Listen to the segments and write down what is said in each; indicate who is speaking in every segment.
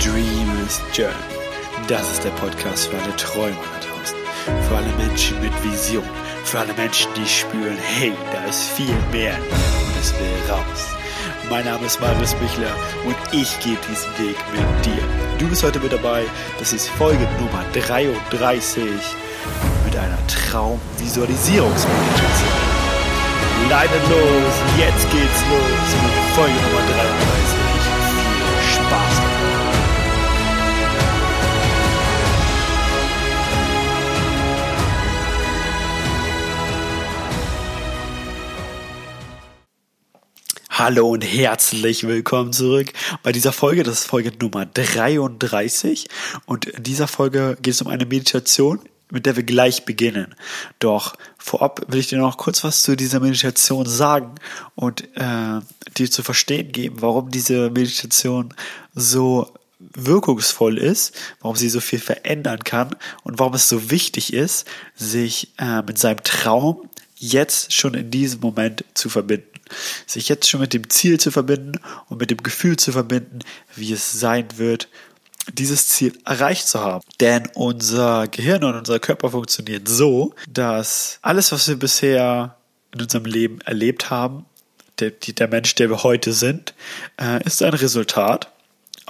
Speaker 1: Dreamers Journey. Das ist der Podcast für alle Träumer da draußen. Für alle Menschen mit Vision. Für alle Menschen, die spüren, hey, da ist viel mehr und es will raus. Mein Name ist Marius Büchler und ich gehe diesen Weg mit dir. Du bist heute mit dabei. Das ist Folge Nummer 33 mit einer Traumvisualisierungsmeditation. Leidet los, jetzt geht's los mit Folge Nummer 33. Viel Spaß dabei. Hallo und herzlich willkommen zurück bei dieser Folge. Das ist Folge Nummer 33 und in dieser Folge geht es um eine Meditation, mit der wir gleich beginnen. Doch vorab will ich dir noch kurz was zu dieser Meditation sagen und äh, dir zu verstehen geben, warum diese Meditation so wirkungsvoll ist, warum sie so viel verändern kann und warum es so wichtig ist, sich äh, mit seinem Traum jetzt schon in diesem Moment zu verbinden sich jetzt schon mit dem Ziel zu verbinden und mit dem Gefühl zu verbinden, wie es sein wird, dieses Ziel erreicht zu haben. Denn unser Gehirn und unser Körper funktioniert so, dass alles, was wir bisher in unserem Leben erlebt haben, der, der Mensch, der wir heute sind, äh, ist ein Resultat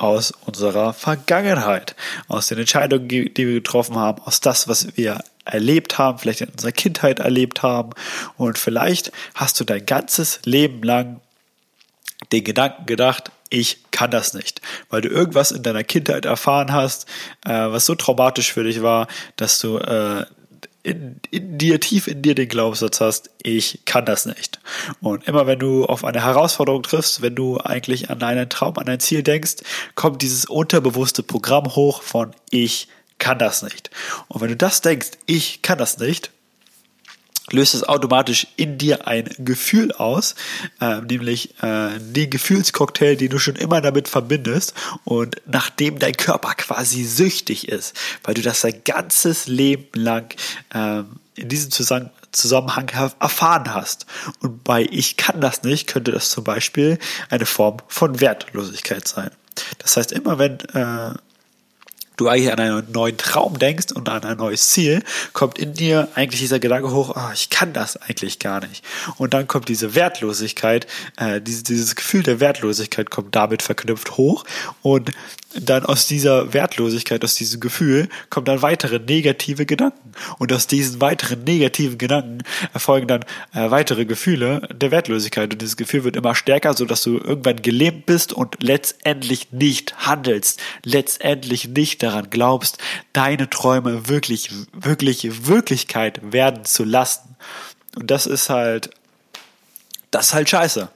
Speaker 1: aus unserer Vergangenheit, aus den Entscheidungen, die wir getroffen haben, aus das, was wir erlebt haben, vielleicht in unserer Kindheit erlebt haben. Und vielleicht hast du dein ganzes Leben lang den Gedanken gedacht, ich kann das nicht, weil du irgendwas in deiner Kindheit erfahren hast, äh, was so traumatisch für dich war, dass du äh, in, in dir, tief in dir den Glaubenssatz hast, ich kann das nicht. Und immer wenn du auf eine Herausforderung triffst, wenn du eigentlich an einen Traum, an ein Ziel denkst, kommt dieses unterbewusste Programm hoch von ich kann das nicht. Und wenn du das denkst, ich kann das nicht, löst es automatisch in dir ein Gefühl aus, äh, nämlich äh, den Gefühlscocktail, den du schon immer damit verbindest und nachdem dein Körper quasi süchtig ist, weil du das dein ganzes Leben lang äh, in diesem Zusammenhang Zusammenhang erfahren hast. Und bei Ich kann das nicht könnte das zum Beispiel eine Form von Wertlosigkeit sein. Das heißt, immer wenn äh, du eigentlich an einen neuen Traum denkst und an ein neues Ziel, kommt in dir eigentlich dieser Gedanke hoch, oh, ich kann das eigentlich gar nicht. Und dann kommt diese Wertlosigkeit, äh, dieses, dieses Gefühl der Wertlosigkeit kommt damit verknüpft hoch und dann aus dieser Wertlosigkeit, aus diesem Gefühl, kommen dann weitere negative Gedanken. Und aus diesen weiteren negativen Gedanken erfolgen dann äh, weitere Gefühle der Wertlosigkeit. Und dieses Gefühl wird immer stärker, sodass du irgendwann gelähmt bist und letztendlich nicht handelst, letztendlich nicht daran glaubst, deine Träume wirklich, wirklich Wirklichkeit werden zu lassen. Und das ist halt, das ist halt scheiße.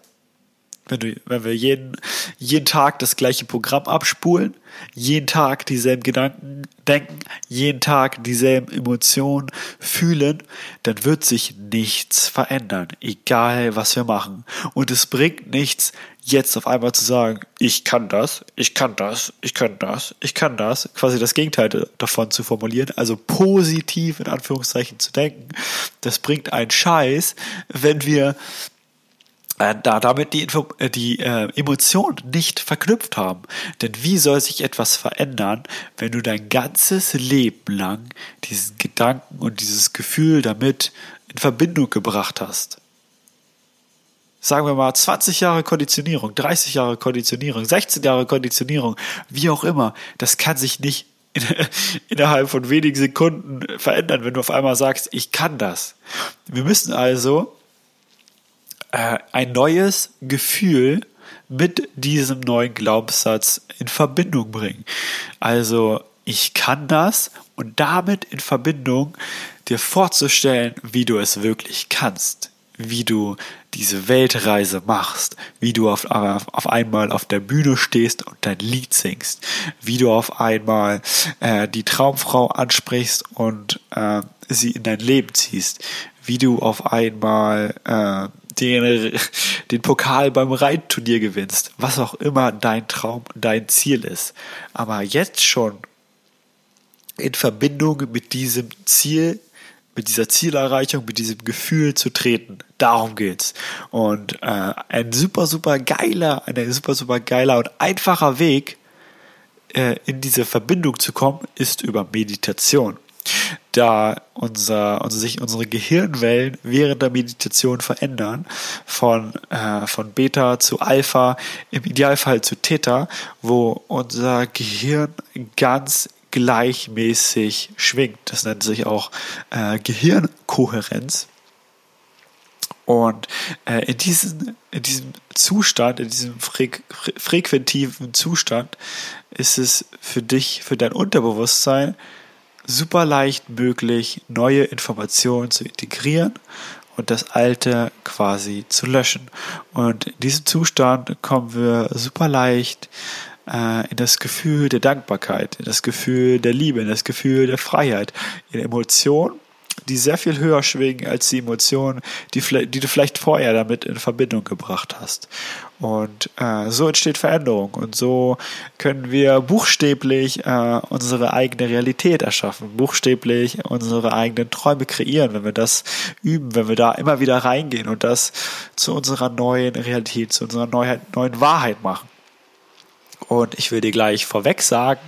Speaker 1: Wenn, du, wenn wir jeden, jeden Tag das gleiche Programm abspulen, jeden Tag dieselben Gedanken denken, jeden Tag dieselben Emotionen fühlen, dann wird sich nichts verändern, egal was wir machen. Und es bringt nichts, jetzt auf einmal zu sagen, ich kann das, ich kann das, ich kann das, ich kann das, quasi das Gegenteil davon zu formulieren, also positiv in Anführungszeichen zu denken. Das bringt einen Scheiß, wenn wir äh, da damit die, Info, äh, die äh, Emotionen nicht verknüpft haben. Denn wie soll sich etwas verändern, wenn du dein ganzes Leben lang diesen Gedanken und dieses Gefühl damit in Verbindung gebracht hast? Sagen wir mal 20 Jahre Konditionierung, 30 Jahre Konditionierung, 16 Jahre Konditionierung, wie auch immer, das kann sich nicht innerhalb von wenigen Sekunden verändern, wenn du auf einmal sagst, ich kann das. Wir müssen also äh, ein neues Gefühl mit diesem neuen Glaubenssatz in Verbindung bringen. Also ich kann das und damit in Verbindung dir vorzustellen, wie du es wirklich kannst, wie du diese Weltreise machst, wie du auf, auf einmal auf der Bühne stehst und dein Lied singst, wie du auf einmal äh, die Traumfrau ansprichst und äh, sie in dein Leben ziehst, wie du auf einmal äh, den, den Pokal beim Reitturnier gewinnst, was auch immer dein Traum, dein Ziel ist. Aber jetzt schon in Verbindung mit diesem Ziel, mit dieser Zielerreichung, mit diesem Gefühl zu treten. Darum geht's. Und äh, ein super, super geiler, ein super, super geiler und einfacher Weg äh, in diese Verbindung zu kommen, ist über Meditation da unser, unser, sich unsere Gehirnwellen während der Meditation verändern, von, äh, von Beta zu Alpha, im Idealfall zu Theta, wo unser Gehirn ganz gleichmäßig schwingt. Das nennt sich auch äh, Gehirnkohärenz. Und äh, in, diesen, in diesem Zustand, in diesem freq frequentiven Zustand, ist es für dich, für dein Unterbewusstsein super leicht möglich, neue Informationen zu integrieren und das alte quasi zu löschen. Und in diesem Zustand kommen wir super leicht äh, in das Gefühl der Dankbarkeit, in das Gefühl der Liebe, in das Gefühl der Freiheit, in Emotionen, die sehr viel höher schwingen als die Emotionen, die, die du vielleicht vorher damit in Verbindung gebracht hast. Und äh, so entsteht Veränderung und so können wir buchstäblich äh, unsere eigene Realität erschaffen, buchstäblich unsere eigenen Träume kreieren, wenn wir das üben, wenn wir da immer wieder reingehen und das zu unserer neuen Realität, zu unserer Neuheit, neuen Wahrheit machen. Und ich will dir gleich vorweg sagen,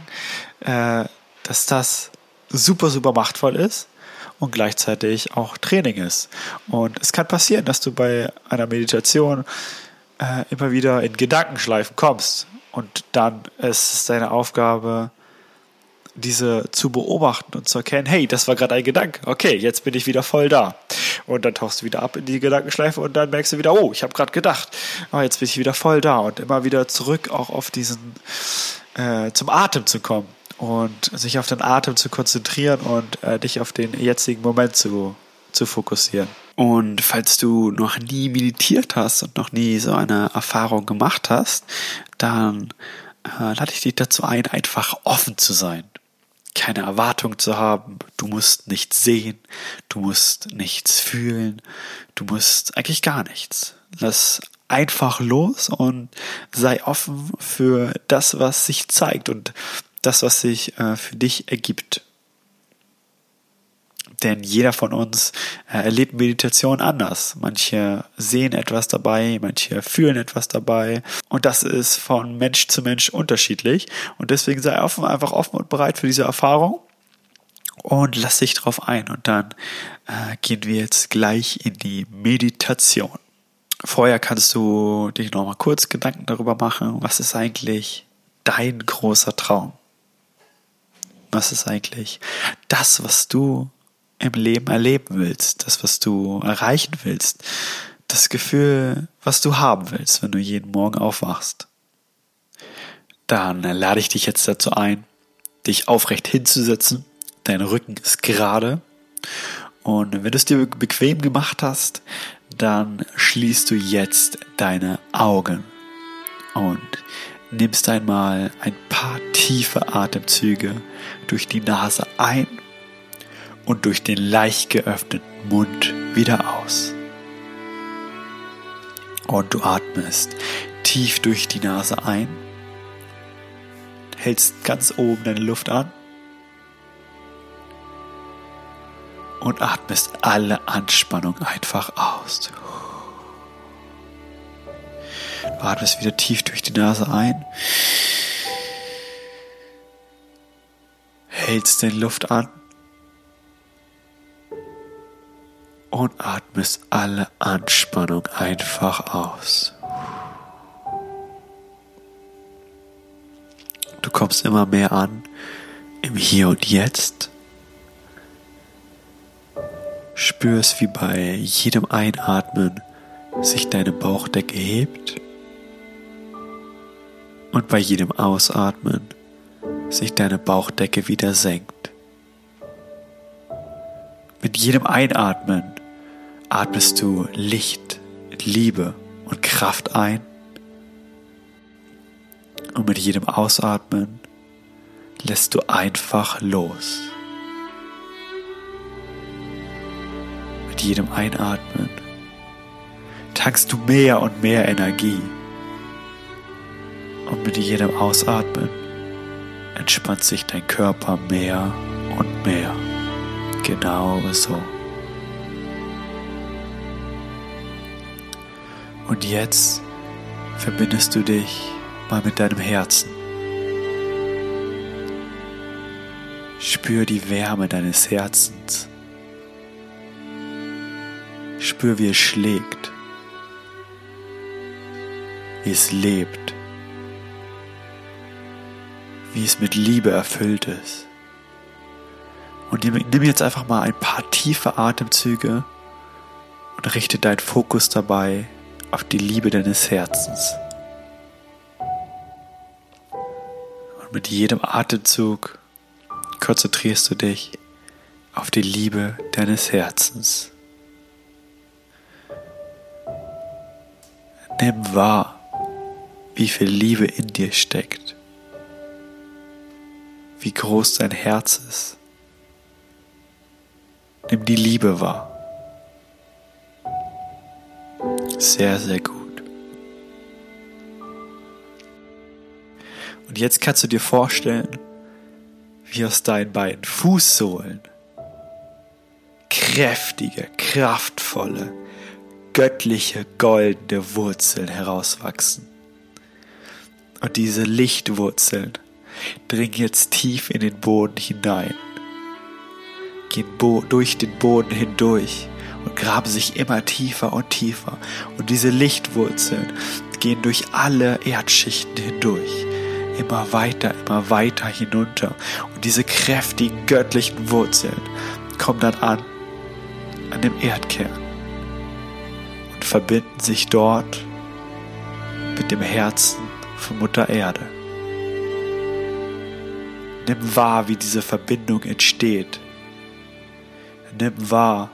Speaker 1: äh, dass das super, super machtvoll ist und gleichzeitig auch Training ist. Und es kann passieren, dass du bei einer Meditation äh, immer wieder in Gedankenschleifen kommst. Und dann ist es deine Aufgabe, diese zu beobachten und zu erkennen, hey, das war gerade ein Gedanke, okay, jetzt bin ich wieder voll da. Und dann tauchst du wieder ab in die Gedankenschleife und dann merkst du wieder, oh, ich habe gerade gedacht, oh, jetzt bin ich wieder voll da und immer wieder zurück auch auf diesen, äh, zum Atem zu kommen und sich auf den Atem zu konzentrieren und äh, dich auf den jetzigen Moment zu, zu fokussieren. Und falls du noch nie meditiert hast und noch nie so eine Erfahrung gemacht hast, dann äh, lade ich dich dazu ein, einfach offen zu sein. Keine Erwartung zu haben. Du musst nichts sehen. Du musst nichts fühlen. Du musst eigentlich gar nichts. Lass einfach los und sei offen für das, was sich zeigt und das, was sich äh, für dich ergibt. Denn jeder von uns äh, erlebt Meditation anders. Manche sehen etwas dabei, manche fühlen etwas dabei. Und das ist von Mensch zu Mensch unterschiedlich. Und deswegen sei offen, einfach offen und bereit für diese Erfahrung. Und lass dich drauf ein. Und dann äh, gehen wir jetzt gleich in die Meditation. Vorher kannst du dich noch mal kurz Gedanken darüber machen, was ist eigentlich dein großer Traum? Was ist eigentlich das, was du im Leben erleben willst, das, was du erreichen willst, das Gefühl, was du haben willst, wenn du jeden Morgen aufwachst? Dann lade ich dich jetzt dazu ein, dich aufrecht hinzusetzen. Dein Rücken ist gerade. Und wenn du es dir bequem gemacht hast, dann schließt du jetzt deine Augen und nimmst einmal ein paar tiefe Atemzüge durch die Nase ein und durch den leicht geöffneten Mund wieder aus. Und du atmest tief durch die Nase ein, hältst ganz oben deine Luft an und atmest alle Anspannung einfach aus. Du atmest wieder tief durch die Nase ein. Hältst den Luft an. Und atmest alle Anspannung einfach aus. Du kommst immer mehr an im Hier und Jetzt. Spürst, wie bei jedem Einatmen sich deine Bauchdecke hebt und bei jedem Ausatmen sich deine Bauchdecke wieder senkt. Mit jedem Einatmen atmest du Licht, Liebe und Kraft ein und mit jedem Ausatmen lässt du einfach los. Mit jedem Einatmen tankst du mehr und mehr Energie. Und mit jedem Ausatmen entspannt sich dein Körper mehr und mehr. Genau so. Und jetzt verbindest du dich mal mit deinem Herzen. Spür die Wärme deines Herzens. Spür, wie es schlägt, wie es lebt, wie es mit Liebe erfüllt ist. Und nimm jetzt einfach mal ein paar tiefe Atemzüge und richte deinen Fokus dabei auf die Liebe deines Herzens. Und mit jedem Atemzug konzentrierst du dich auf die Liebe deines Herzens. Nimm wahr, wie viel Liebe in dir steckt, wie groß dein Herz ist. Nimm die Liebe wahr. Sehr, sehr gut. Und jetzt kannst du dir vorstellen, wie aus deinen beiden Fußsohlen kräftige, kraftvolle, göttliche, goldene Wurzeln herauswachsen. Und diese Lichtwurzeln dringen jetzt tief in den Boden hinein, gehen durch den Boden hindurch und graben sich immer tiefer und tiefer. Und diese Lichtwurzeln gehen durch alle Erdschichten hindurch immer weiter, immer weiter hinunter. Und diese kräftigen göttlichen Wurzeln kommen dann an, an dem Erdkern und verbinden sich dort mit dem Herzen von Mutter Erde. Nimm wahr, wie diese Verbindung entsteht. Nimm wahr,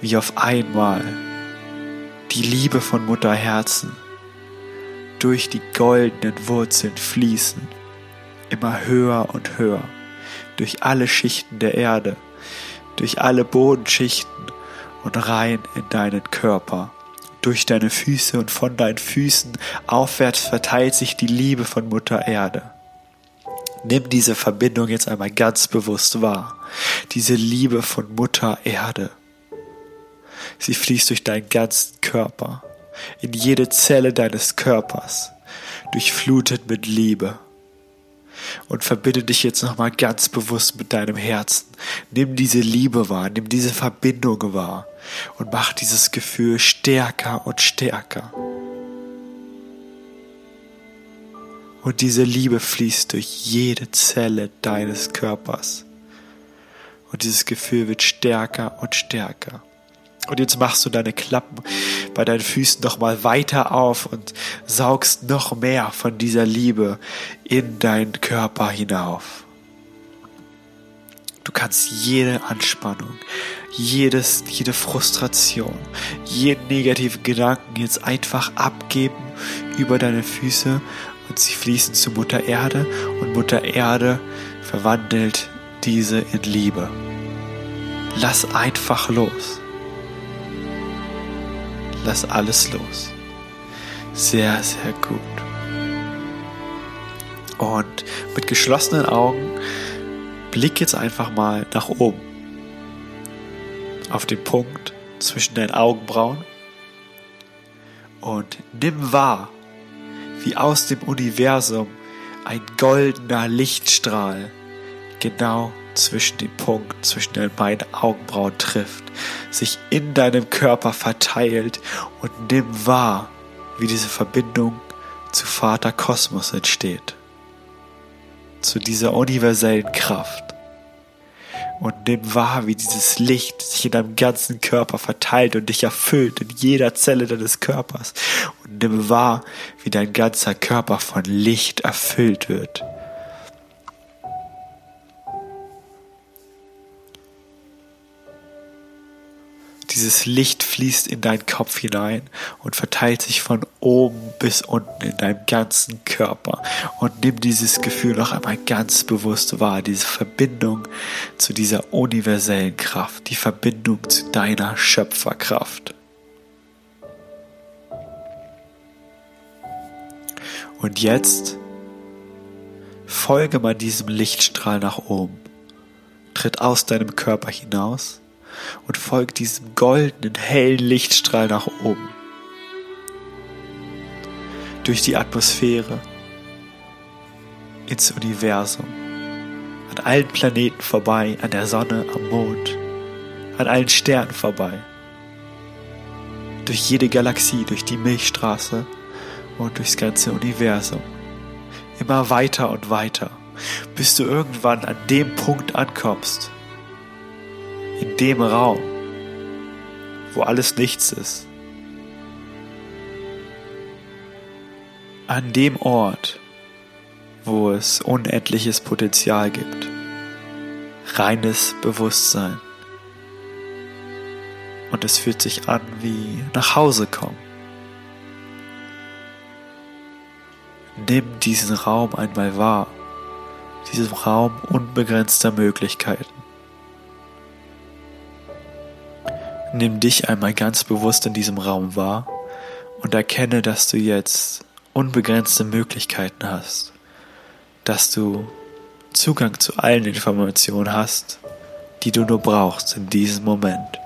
Speaker 1: wie auf einmal die Liebe von Mutter Herzen durch die goldenen Wurzeln fließen, immer höher und höher, durch alle Schichten der Erde, durch alle Bodenschichten und rein in deinen Körper. Durch deine Füße und von deinen Füßen aufwärts verteilt sich die Liebe von Mutter Erde. Nimm diese Verbindung jetzt einmal ganz bewusst wahr. Diese Liebe von Mutter Erde. Sie fließt durch deinen ganzen Körper in jede Zelle deines Körpers, durchflutet mit Liebe. Und verbinde dich jetzt nochmal ganz bewusst mit deinem Herzen. Nimm diese Liebe wahr, nimm diese Verbindung wahr und mach dieses Gefühl stärker und stärker. Und diese Liebe fließt durch jede Zelle deines Körpers. Und dieses Gefühl wird stärker und stärker. Und jetzt machst du deine Klappen bei deinen Füßen noch mal weiter auf und saugst noch mehr von dieser Liebe in deinen Körper hinauf. Du kannst jede Anspannung, jedes, jede Frustration, jeden negativen Gedanken jetzt einfach abgeben über deine Füße und sie fließen zu Mutter Erde und Mutter Erde verwandelt diese in Liebe. Lass einfach los lass alles los. Sehr, sehr gut. Und mit geschlossenen Augen blick jetzt einfach mal nach oben. Auf den Punkt zwischen deinen Augenbrauen. Und nimm wahr, wie aus dem Universum ein goldener Lichtstrahl genau zwischen dem Punkt, zwischen den beiden Augenbrauen trifft, sich in deinem Körper verteilt und nimm wahr, wie diese Verbindung zu Vater Kosmos entsteht, zu dieser universellen Kraft. Und nimm wahr, wie dieses Licht sich in deinem ganzen Körper verteilt und dich erfüllt in jeder Zelle deines Körpers. Und nimm wahr, wie dein ganzer Körper von Licht erfüllt wird. Dieses Licht fließt in deinen Kopf hinein und verteilt sich von oben bis unten in deinem ganzen Körper. Und nimm dieses Gefühl noch einmal ganz bewusst wahr, diese Verbindung zu dieser universellen Kraft, die Verbindung zu deiner Schöpferkraft. Und jetzt folge mal diesem Lichtstrahl nach oben. Tritt aus deinem Körper hinaus und folgt diesem goldenen, hellen Lichtstrahl nach oben. Durch die Atmosphäre ins Universum, an allen Planeten vorbei, an der Sonne, am Mond, an allen Sternen vorbei. Durch jede Galaxie, durch die Milchstraße und durchs ganze Universum. Immer weiter und weiter, bis du irgendwann an dem Punkt ankommst, in dem Raum, wo alles nichts ist. An dem Ort, wo es unendliches Potenzial gibt. Reines Bewusstsein. Und es fühlt sich an wie nach Hause kommen. Nimm diesen Raum einmal wahr, diesen Raum unbegrenzter Möglichkeiten. Nimm dich einmal ganz bewusst in diesem Raum wahr und erkenne, dass du jetzt unbegrenzte Möglichkeiten hast, dass du Zugang zu allen Informationen hast, die du nur brauchst in diesem Moment.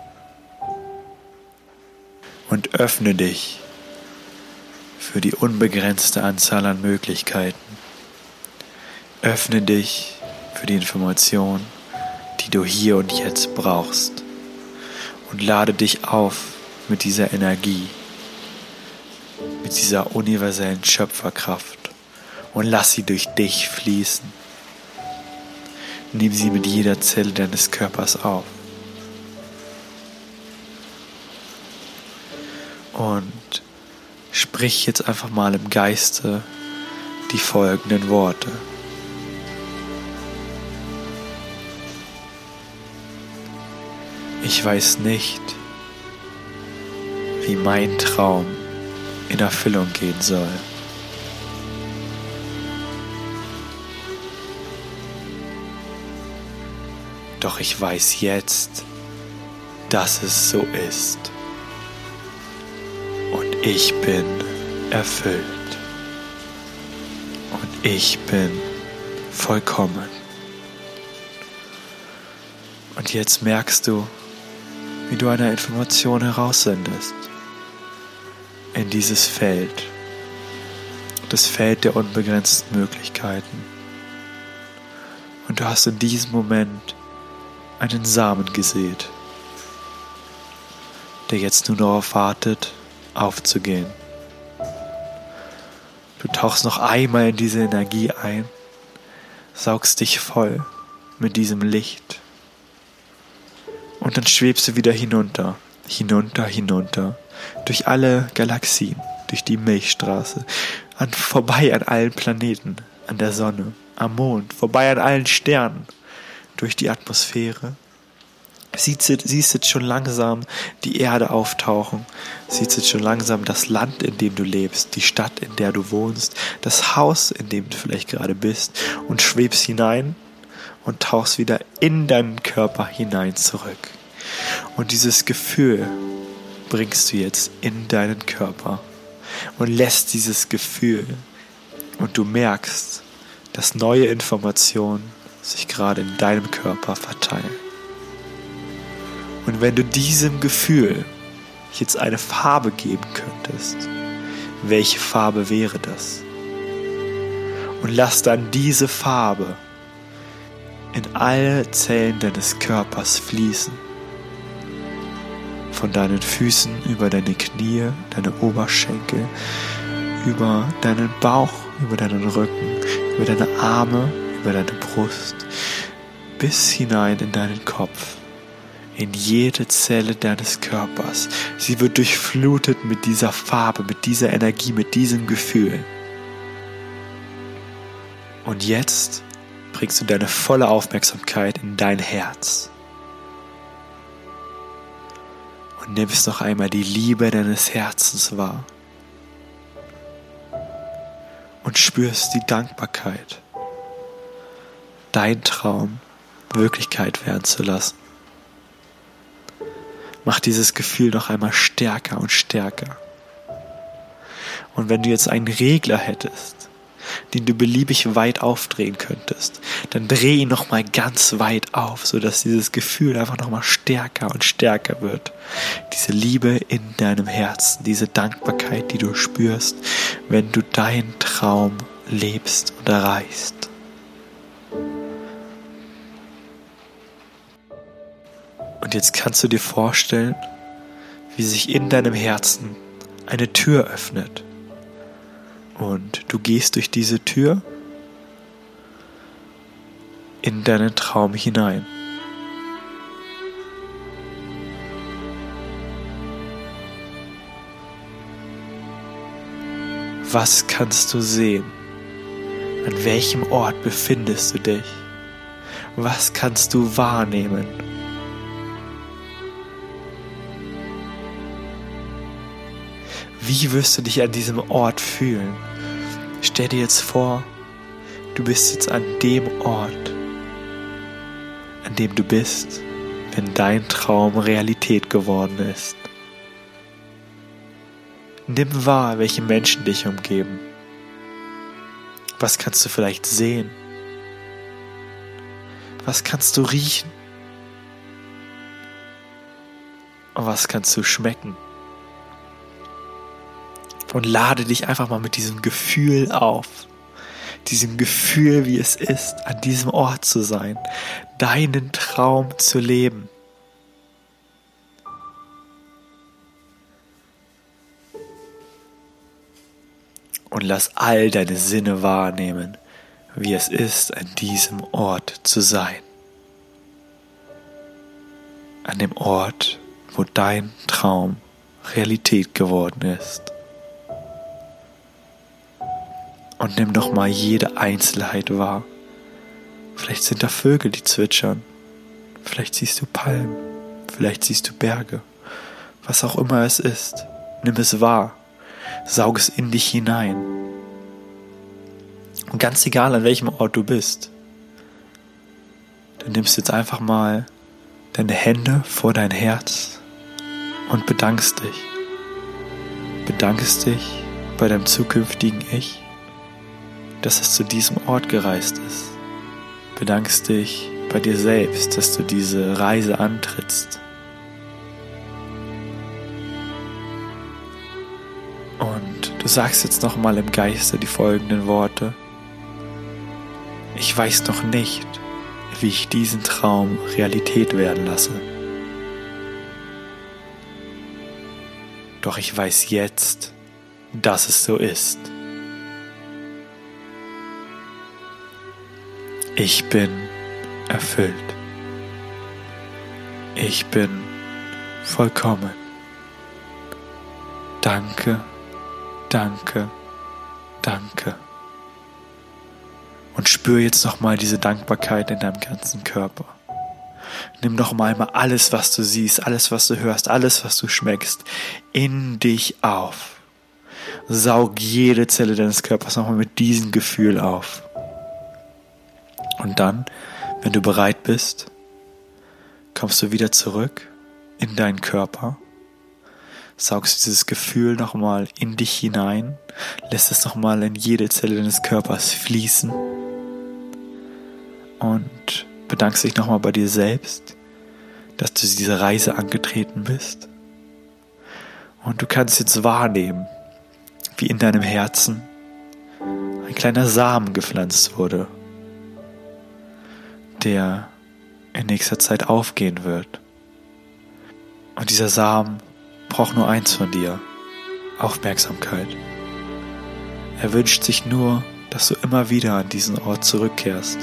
Speaker 1: Und öffne dich für die unbegrenzte Anzahl an Möglichkeiten. Öffne dich für die Information, die du hier und jetzt brauchst und lade dich auf mit dieser Energie, mit dieser universellen Schöpferkraft und lass sie durch dich fließen. Nimm sie mit jeder Zelle deines Körpers auf. Und sprich jetzt einfach mal im Geiste die folgenden Worte. Ich weiß nicht, wie mein Traum in Erfüllung gehen soll. Doch ich weiß jetzt, dass es so ist. Und ich bin erfüllt. Und ich bin vollkommen. Und jetzt merkst du, wie du eine Information heraussendest in dieses Feld, das Feld der unbegrenzten Möglichkeiten. Und du hast in diesem Moment einen Samen gesät, der jetzt nur darauf wartet, aufzugehen. Du tauchst noch einmal in diese Energie ein, saugst dich voll mit diesem Licht und dann schwebst du wieder hinunter, hinunter, hinunter, durch alle Galaxien, durch die Milchstraße, an, vorbei an allen Planeten, an der Sonne, am Mond, vorbei an allen Sternen, durch die Atmosphäre. Siehst, siehst jetzt schon langsam die Erde auftauchen, siehst jetzt schon langsam das Land, in dem du lebst, die Stadt, in der du wohnst, das Haus, in dem du vielleicht gerade bist. Und schwebst hinein und tauchst wieder in deinen Körper hinein zurück. Und dieses Gefühl bringst du jetzt in deinen Körper und lässt dieses Gefühl und du merkst, dass neue Informationen sich gerade in deinem Körper verteilen. Und wenn du diesem Gefühl jetzt eine Farbe geben könntest, welche Farbe wäre das? Und lass dann diese Farbe in alle Zellen deines Körpers fließen von deinen Füßen über deine Knie, deine Oberschenkel, über deinen Bauch, über deinen Rücken, über deine Arme, über deine Brust, bis hinein in deinen Kopf, in jede Zelle deines Körpers. Sie wird durchflutet mit dieser Farbe, mit dieser Energie, mit diesem Gefühl. Und jetzt bringst du deine volle Aufmerksamkeit in dein Herz. und nimmst noch einmal die Liebe deines Herzens wahr und spürst die Dankbarkeit, dein Traum Wirklichkeit werden zu lassen. Mach dieses Gefühl noch einmal stärker und stärker. Und wenn du jetzt einen Regler hättest, den du beliebig weit aufdrehen könntest, dann dreh ihn nochmal ganz weit auf, sodass dieses Gefühl einfach nochmal stärker und stärker wird. Diese Liebe in deinem Herzen, diese Dankbarkeit, die du spürst, wenn du deinen Traum lebst und erreichst. Und jetzt kannst du dir vorstellen, wie sich in deinem Herzen eine Tür öffnet und du gehst durch diese Tür in deinen Traum hinein. Was kannst du sehen? An welchem Ort befindest du dich? Was kannst du wahrnehmen? Wie wirst du dich an diesem Ort fühlen? Stell dir jetzt vor, du bist jetzt an dem Ort, an dem du bist, wenn dein Traum Realität geworden ist. Nimm wahr, welche Menschen dich umgeben. Was kannst du vielleicht sehen? Was kannst du riechen? Und was kannst du schmecken? Und lade dich einfach mal mit diesem Gefühl auf. Diesem Gefühl, wie es ist, an diesem Ort zu sein, deinen Traum zu leben. und lass all deine Sinne wahrnehmen, wie es ist, an diesem Ort zu sein. An dem Ort, wo dein Traum Realität geworden ist. Und nimm doch mal jede Einzelheit wahr. Vielleicht sind da Vögel, die zwitschern. Vielleicht siehst du Palmen. Vielleicht siehst du Berge. Was auch immer es ist, nimm es wahr Saug es in dich hinein. Und ganz egal, an welchem Ort du bist, du nimmst jetzt einfach mal deine Hände vor dein Herz und bedankst dich. Bedankst dich bei deinem zukünftigen Ich, dass es zu diesem Ort gereist ist. Bedankst dich bei dir selbst, dass du diese Reise antrittst. Du sagst jetzt nochmal im Geiste die folgenden Worte. Ich weiß noch nicht, wie ich diesen Traum Realität werden lasse. Doch ich weiß jetzt, dass es so ist. Ich bin erfüllt. Ich bin vollkommen. Danke danke, danke. Und spür jetzt nochmal diese Dankbarkeit in deinem ganzen Körper. Nimm doch mal einmal alles, was du siehst, alles, was du hörst, alles, was du schmeckst, in dich auf. Saug jede Zelle deines Körpers nochmal mit diesem Gefühl auf. Und dann, wenn du bereit bist, kommst du wieder zurück in deinen Körper saugst dieses Gefühl nochmal in dich hinein, lässt es nochmal in jede Zelle deines Körpers fließen und bedankst dich nochmal bei dir selbst, dass du diese Reise angetreten bist. Und du kannst jetzt wahrnehmen, wie in deinem Herzen ein kleiner Samen gepflanzt wurde, der in nächster Zeit aufgehen wird. Und dieser Samen braucht nur eins von dir, Aufmerksamkeit. Er wünscht sich nur, dass du immer wieder an diesen Ort zurückkehrst,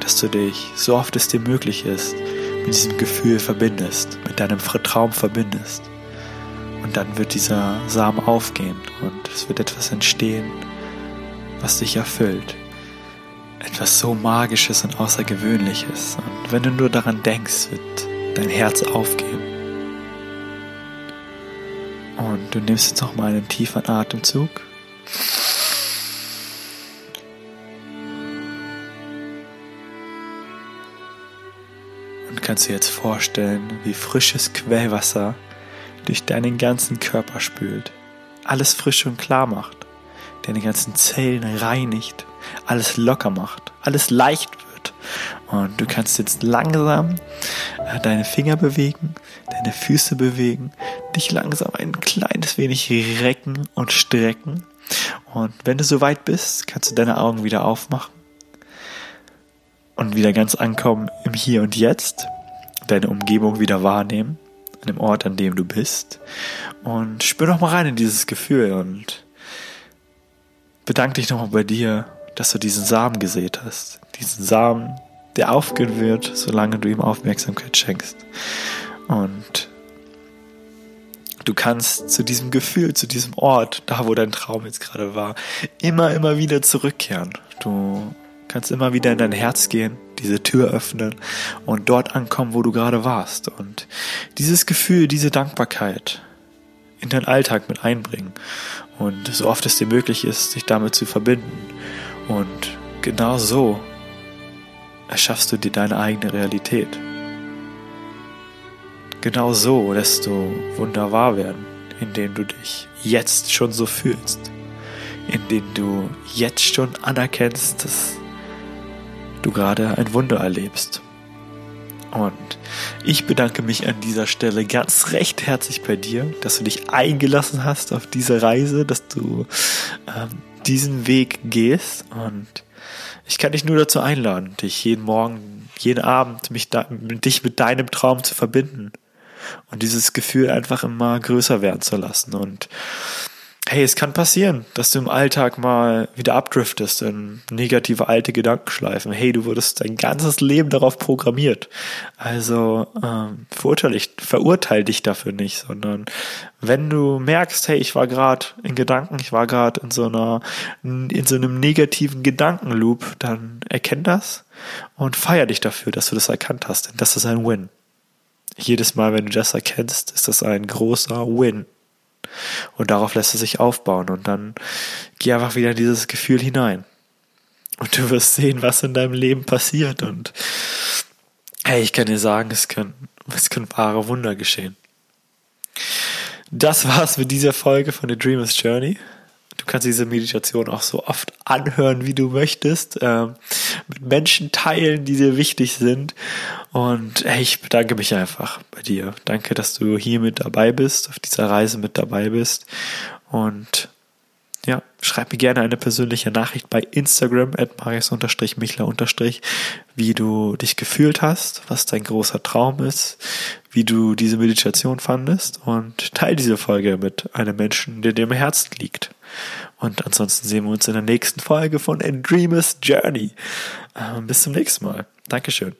Speaker 1: dass du dich, so oft es dir möglich ist, mit diesem Gefühl verbindest, mit deinem Traum verbindest. Und dann wird dieser Samen aufgehen und es wird etwas entstehen, was dich erfüllt. Etwas so Magisches und Außergewöhnliches. Und wenn du nur daran denkst, wird dein Herz aufgehen. Und du nimmst jetzt noch mal einen tiefen Atemzug. Und kannst dir jetzt vorstellen, wie frisches Quellwasser durch deinen ganzen Körper spült, alles frisch und klar macht, deine ganzen Zellen reinigt, alles locker macht, alles leicht wird. Und du kannst jetzt langsam äh, deine Finger bewegen, deine Füße bewegen, dich langsam ein kleines wenig recken und strecken. Und wenn du soweit bist, kannst du deine Augen wieder aufmachen und wieder ganz ankommen im Hier und Jetzt. deine Umgebung wieder wahrnehmen, an dem Ort, an dem du bist. Und spür noch mal rein in dieses Gefühl und bedanke dich nochmal bei dir, dass du diesen Samen gesät hast. Diesen Samen, der aufgehen wird, solange du ihm Aufmerksamkeit schenkst. Und du kannst zu diesem Gefühl, zu diesem Ort, da wo dein Traum jetzt gerade war, immer, immer wieder zurückkehren. Du kannst immer wieder in dein Herz gehen, diese Tür öffnen und dort ankommen, wo du gerade warst. Und dieses Gefühl, diese Dankbarkeit in deinen Alltag mit einbringen. Und so oft es dir möglich ist, sich damit zu verbinden. Und genau so erschaffst du dir deine eigene Realität. Genau so lässt du Wunder wahr werden, indem du dich jetzt schon so fühlst, indem du jetzt schon anerkennst, dass du gerade ein Wunder erlebst. Und ich bedanke mich an dieser Stelle ganz recht herzlich bei dir, dass du dich eingelassen hast auf diese Reise, dass du ähm, diesen Weg gehst. Und ich kann dich nur dazu einladen, dich jeden Morgen, jeden Abend, mich da, dich mit deinem Traum zu verbinden und dieses Gefühl einfach immer größer werden zu lassen. Und hey, es kann passieren, dass du im Alltag mal wieder abdriftest in negative alte Gedankenschleifen. Hey, du wurdest dein ganzes Leben darauf programmiert. Also ähm, verurteile, dich, verurteile dich dafür nicht, sondern wenn du merkst, hey, ich war gerade in Gedanken, ich war gerade in so einer, in so einem negativen Gedankenloop, dann erkenn das und feier dich dafür, dass du das erkannt hast. Denn das ist ein Win. Jedes Mal, wenn du das erkennst, ist das ein großer Win. Und darauf lässt es sich aufbauen. Und dann geh einfach wieder in dieses Gefühl hinein. Und du wirst sehen, was in deinem Leben passiert. Und hey, ich kann dir sagen, es können, es können wahre Wunder geschehen. Das war's mit dieser Folge von The Dreamer's Journey. Kannst diese Meditation auch so oft anhören, wie du möchtest, äh, mit Menschen teilen, die dir wichtig sind. Und hey, ich bedanke mich einfach bei dir. Danke, dass du hier mit dabei bist, auf dieser Reise mit dabei bist. Und ja, schreib mir gerne eine persönliche Nachricht bei Instagram at marius-michler- wie du dich gefühlt hast, was dein großer Traum ist, wie du diese Meditation fandest und teile diese Folge mit einem Menschen, der dir im Herzen liegt. Und ansonsten sehen wir uns in der nächsten Folge von A Dreamer's Journey. Ähm, bis zum nächsten Mal. Dankeschön.